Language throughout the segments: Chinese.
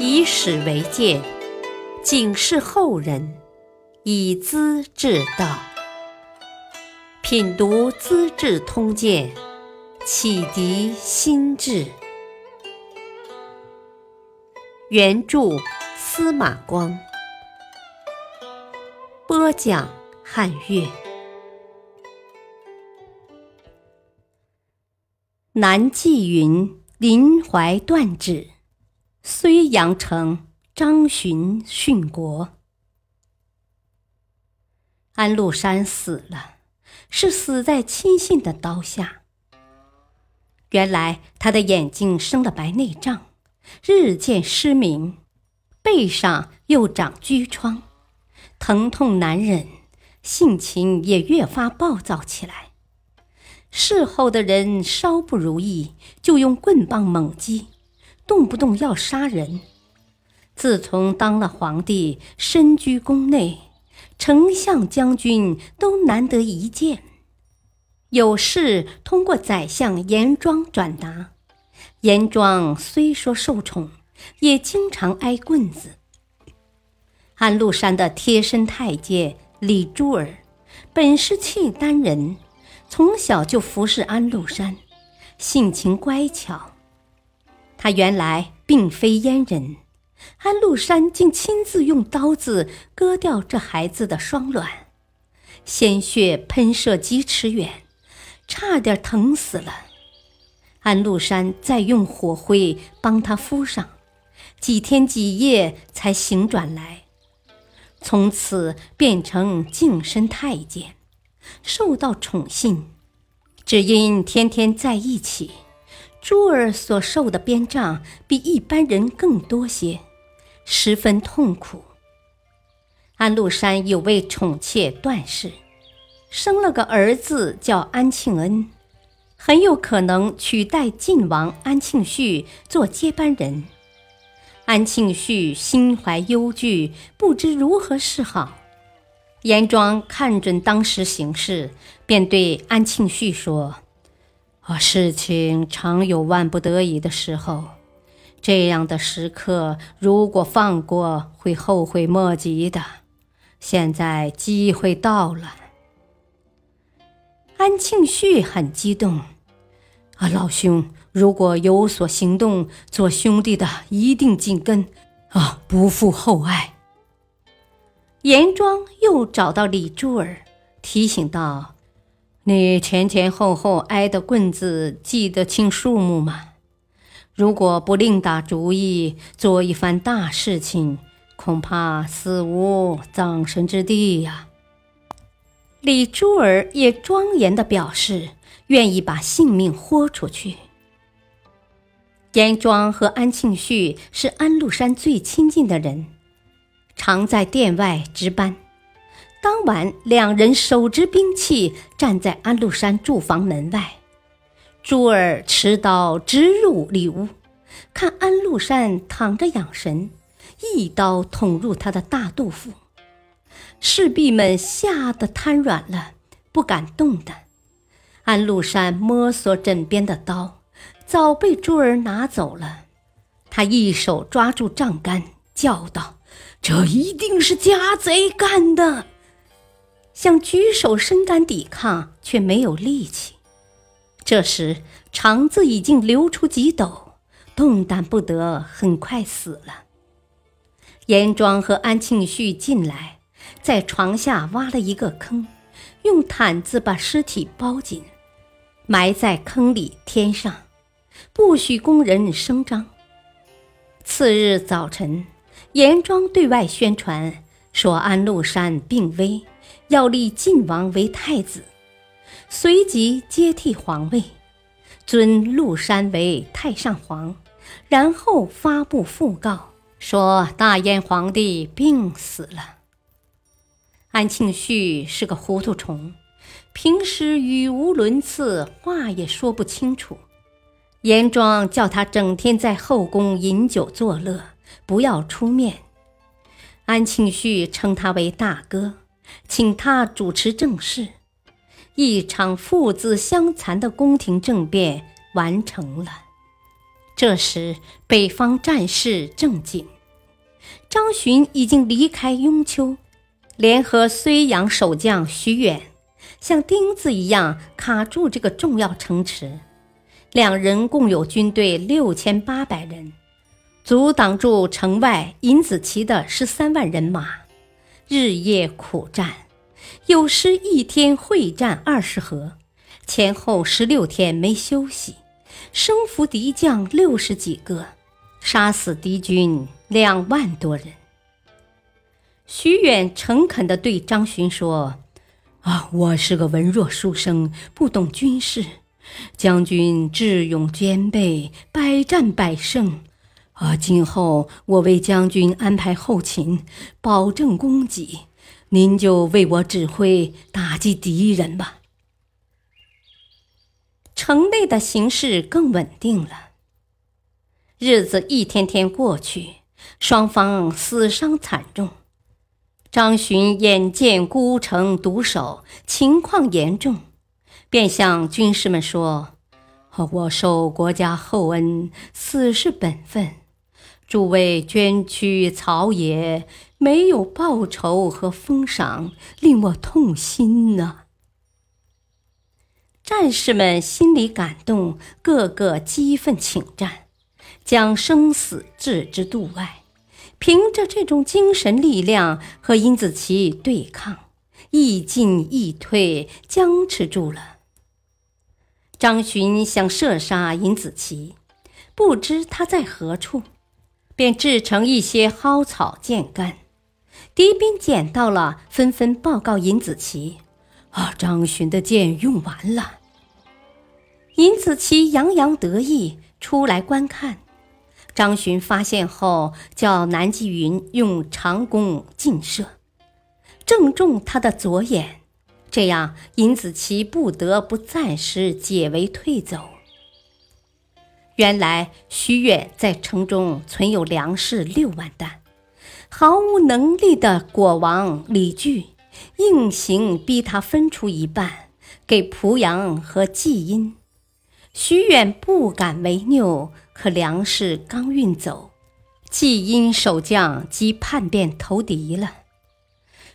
以史为鉴，警示后人，以资治道。品读《资治通鉴》，启迪心智。原著司马光，播讲汉乐。南霁云，临淮断指。睢阳城，张巡殉国。安禄山死了，是死在亲信的刀下。原来他的眼睛生了白内障，日渐失明，背上又长疽疮，疼痛难忍，性情也越发暴躁起来。事后的人稍不如意，就用棍棒猛击。动不动要杀人。自从当了皇帝，身居宫内，丞相、将军都难得一见。有事通过宰相严庄转达。严庄虽说受宠，也经常挨棍子。安禄山的贴身太监李珠儿，本是契丹人，从小就服侍安禄山，性情乖巧。他原来并非阉人，安禄山竟亲自用刀子割掉这孩子的双卵，鲜血喷射几尺远，差点疼死了。安禄山再用火灰帮他敷上，几天几夜才醒转来，从此变成净身太监，受到宠幸，只因天天在一起。珠儿所受的鞭杖比一般人更多些，十分痛苦。安禄山有位宠妾段氏，生了个儿子叫安庆恩，很有可能取代晋王安庆绪做接班人。安庆绪心怀忧惧，不知如何是好。严庄看准当时形势，便对安庆绪说。啊，事情常有万不得已的时候，这样的时刻如果放过，会后悔莫及的。现在机会到了。安庆绪很激动，啊，老兄，如果有所行动，做兄弟的一定紧跟，啊，不负厚爱。严庄又找到李珠儿，提醒道。你前前后后挨的棍子记得清数目吗？如果不另打主意做一番大事情，恐怕死无葬身之地呀。李珠儿也庄严地表示愿意把性命豁出去。严庄和安庆绪是安禄山最亲近的人，常在殿外值班。当晚，两人手执兵器站在安禄山住房门外。珠儿持刀直入里屋，看安禄山躺着养神，一刀捅入他的大肚腹。士兵们吓得瘫软了，不敢动弹。安禄山摸索枕边的刀，早被珠儿拿走了。他一手抓住帐杆，叫道：“这一定是家贼干的！”想举手伸杆抵抗，却没有力气。这时肠子已经流出几斗，动弹不得，很快死了。严庄和安庆绪进来，在床下挖了一个坑，用毯子把尸体包紧，埋在坑里添上，不许工人声张。次日早晨，严庄对外宣传说安禄山病危。要立晋王为太子，随即接替皇位，尊禄山为太上皇，然后发布讣告，说大燕皇帝病死了。安庆绪是个糊涂虫，平时语无伦次，话也说不清楚。严庄叫他整天在后宫饮酒作乐，不要出面。安庆绪称他为大哥。请他主持政事，一场父子相残的宫廷政变完成了。这时，北方战事正紧，张巡已经离开雍丘，联合睢阳守将徐远，像钉子一样卡住这个重要城池。两人共有军队六千八百人，阻挡住城外尹子奇的十三万人马，日夜苦战，有时一天会战二十合，前后十六天没休息。生俘敌将六十几个，杀死敌军两万多人。徐远诚恳地对张巡说：“啊，我是个文弱书生，不懂军事。将军智勇兼备，百战百胜。啊，今后我为将军安排后勤，保证供给，您就为我指挥打击敌人吧。”城内的形势更稳定了。日子一天天过去，双方死伤惨重。张巡眼见孤城独守，情况严重，便向军士们说：“我受国家厚恩，死是本分。诸位捐躯草野，没有报酬和封赏，令我痛心呐。”战士们心里感动，个个激愤请战，将生死置之度外。凭着这种精神力量和殷子奇对抗，亦进亦退，僵持住了。张巡想射杀殷子奇，不知他在何处，便制成一些蒿草箭杆。敌兵捡到了，纷纷报告尹子奇：“啊，张巡的箭用完了。”尹子奇洋洋得意出来观看，张巡发现后，叫南霁云用长弓近射，正中他的左眼，这样尹子奇不得不暂时解围退走。原来徐远在城中存有粮食六万担，毫无能力的果王李据硬行逼他分出一半给濮阳和济阴。徐远不敢违拗，可粮食刚运走，济阴守将即叛变投敌了。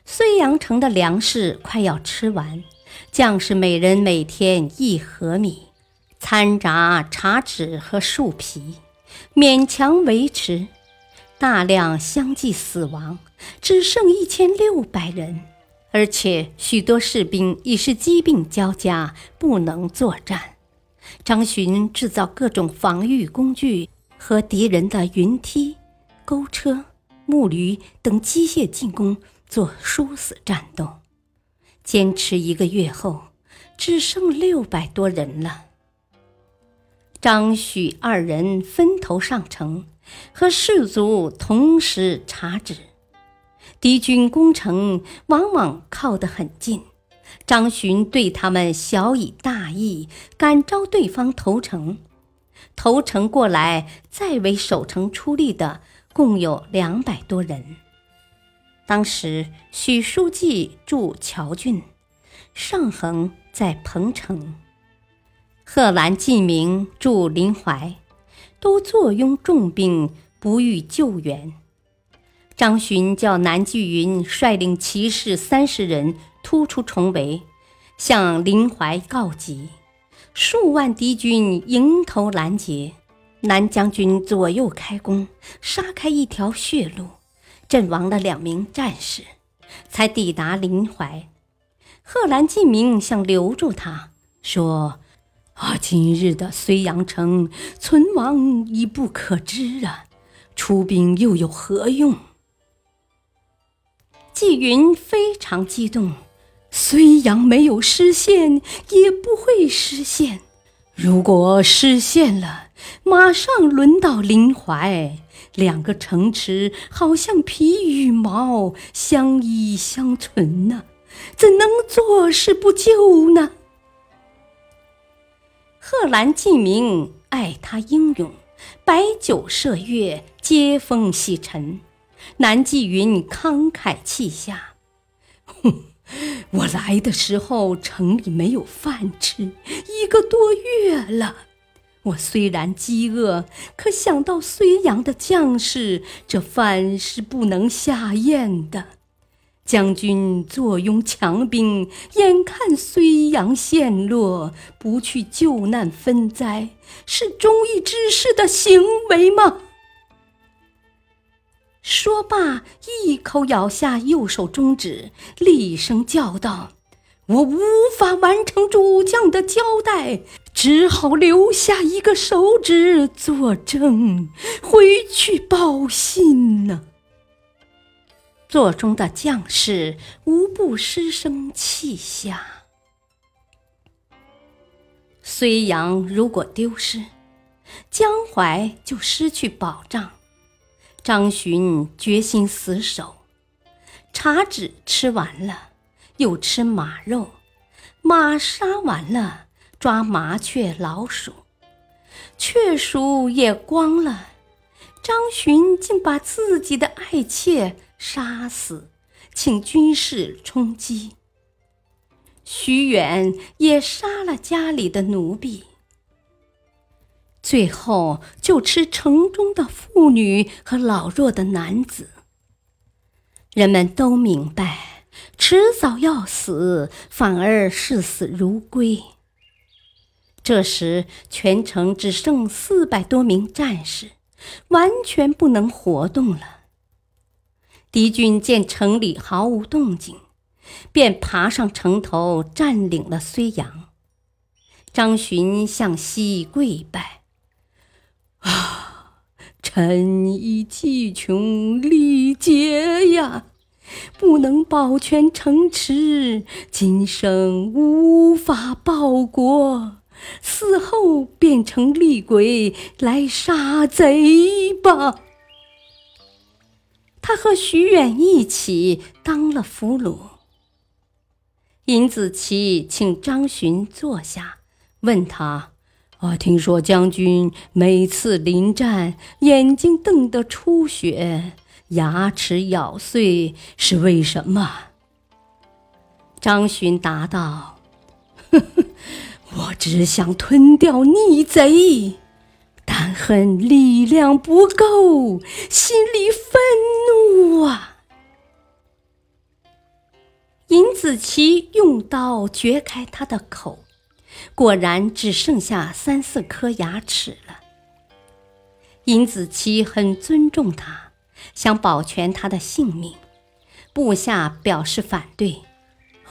睢阳城的粮食快要吃完，将士每人每天一盒米，掺杂茶纸和树皮，勉强维持。大量相继死亡，只剩一千六百人，而且许多士兵已是疾病交加，不能作战。张巡制造各种防御工具和敌人的云梯、钩车、木驴等机械进攻做殊死战斗，坚持一个月后，只剩六百多人了。张许二人分头上城，和士卒同时查指，敌军攻城往往靠得很近。张巡对他们小以大义，感召对方投诚。投诚过来，再为守城出力的共有两百多人。当时许书记驻谯郡，尚恒在彭城，贺兰季明驻临淮，都坐拥重兵，不遇救援。张巡叫南霁云率领骑士三十人。突出重围，向临淮告急，数万敌军迎头拦截，南将军左右开弓，杀开一条血路，阵亡了两名战士，才抵达临淮。贺兰进明想留住他，说：“啊，今日的睢阳城存亡已不可知啊，出兵又有何用？”纪云非常激动。睢阳没有失陷，也不会失陷。如果失陷了，马上轮到临淮。两个城池好像皮与毛，相依相存呢，怎能坐视不救呢？贺兰进明爱他英勇，摆酒设乐，接风洗尘。南霁云慷慨气下，哼。我来的时候，城里没有饭吃，一个多月了。我虽然饥饿，可想到睢阳的将士，这饭是不能下咽的。将军坐拥强兵，眼看睢阳陷落，不去救难分灾，是忠义之士的行为吗？说罢，一口咬下右手中指，厉声叫道：“我无法完成主将的交代，只好留下一个手指作证，回去报信呢。”座中的将士无不失声泣下。睢阳如果丢失，江淮就失去保障。张巡决心死守，茶纸吃完了，又吃马肉；马杀完了，抓麻雀、老鼠；雀鼠也光了。张巡竟把自己的爱妾。杀死，请军士充饥。徐远也杀了家里的奴婢，最后就吃城中的妇女和老弱的男子。人们都明白，迟早要死，反而视死如归。这时，全城只剩四百多名战士，完全不能活动了。敌军见城里毫无动静，便爬上城头，占领了睢阳。张巡向西跪拜：“啊，臣已气穷力竭呀，不能保全城池，今生无法报国，死后变成厉鬼来杀贼吧。”他和徐远一起当了俘虏。尹子奇请张巡坐下，问他：“啊，听说将军每次临战，眼睛瞪得出血，牙齿咬碎，是为什么？”张巡答道：“呵呵，我只想吞掉逆贼。”但恨力量不够，心里愤怒啊！尹子奇用刀掘开他的口，果然只剩下三四颗牙齿了。尹子奇很尊重他，想保全他的性命，部下表示反对：“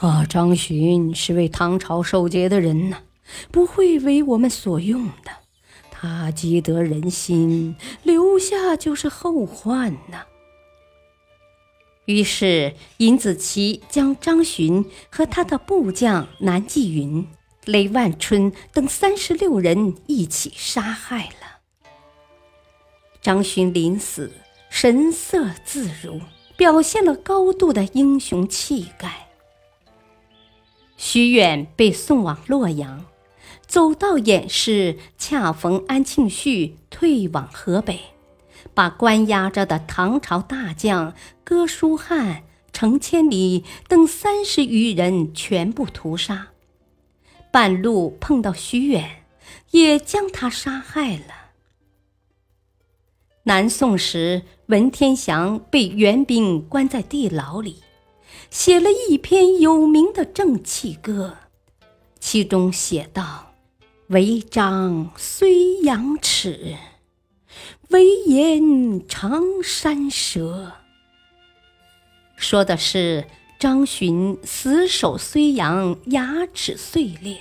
啊，张巡是为唐朝守节的人呢，不会为我们所用的。”他积得人心，留下就是后患呐。于是尹子奇将张巡和他的部将南霁云、雷万春等三十六人一起杀害了。张巡临死，神色自如，表现了高度的英雄气概。徐远被送往洛阳。走到偃师，恰逢安庆绪退往河北，把关押着的唐朝大将哥舒翰、程千里等三十余人全部屠杀。半路碰到徐远，也将他杀害了。南宋时，文天祥被元兵关在地牢里，写了一篇有名的正气歌，其中写道。违章睢阳耻，威严长山蛇。说的是张巡死守睢阳，牙齿碎裂；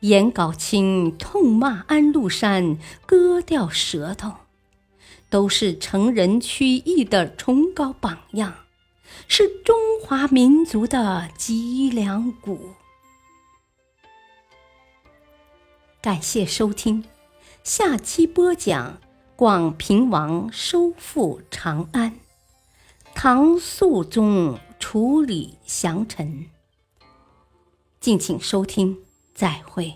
颜杲卿痛骂安禄山，割掉舌头，都是成人取义的崇高榜样，是中华民族的脊梁骨。感谢收听，下期播讲广平王收复长安，唐肃宗处理降臣。敬请收听，再会。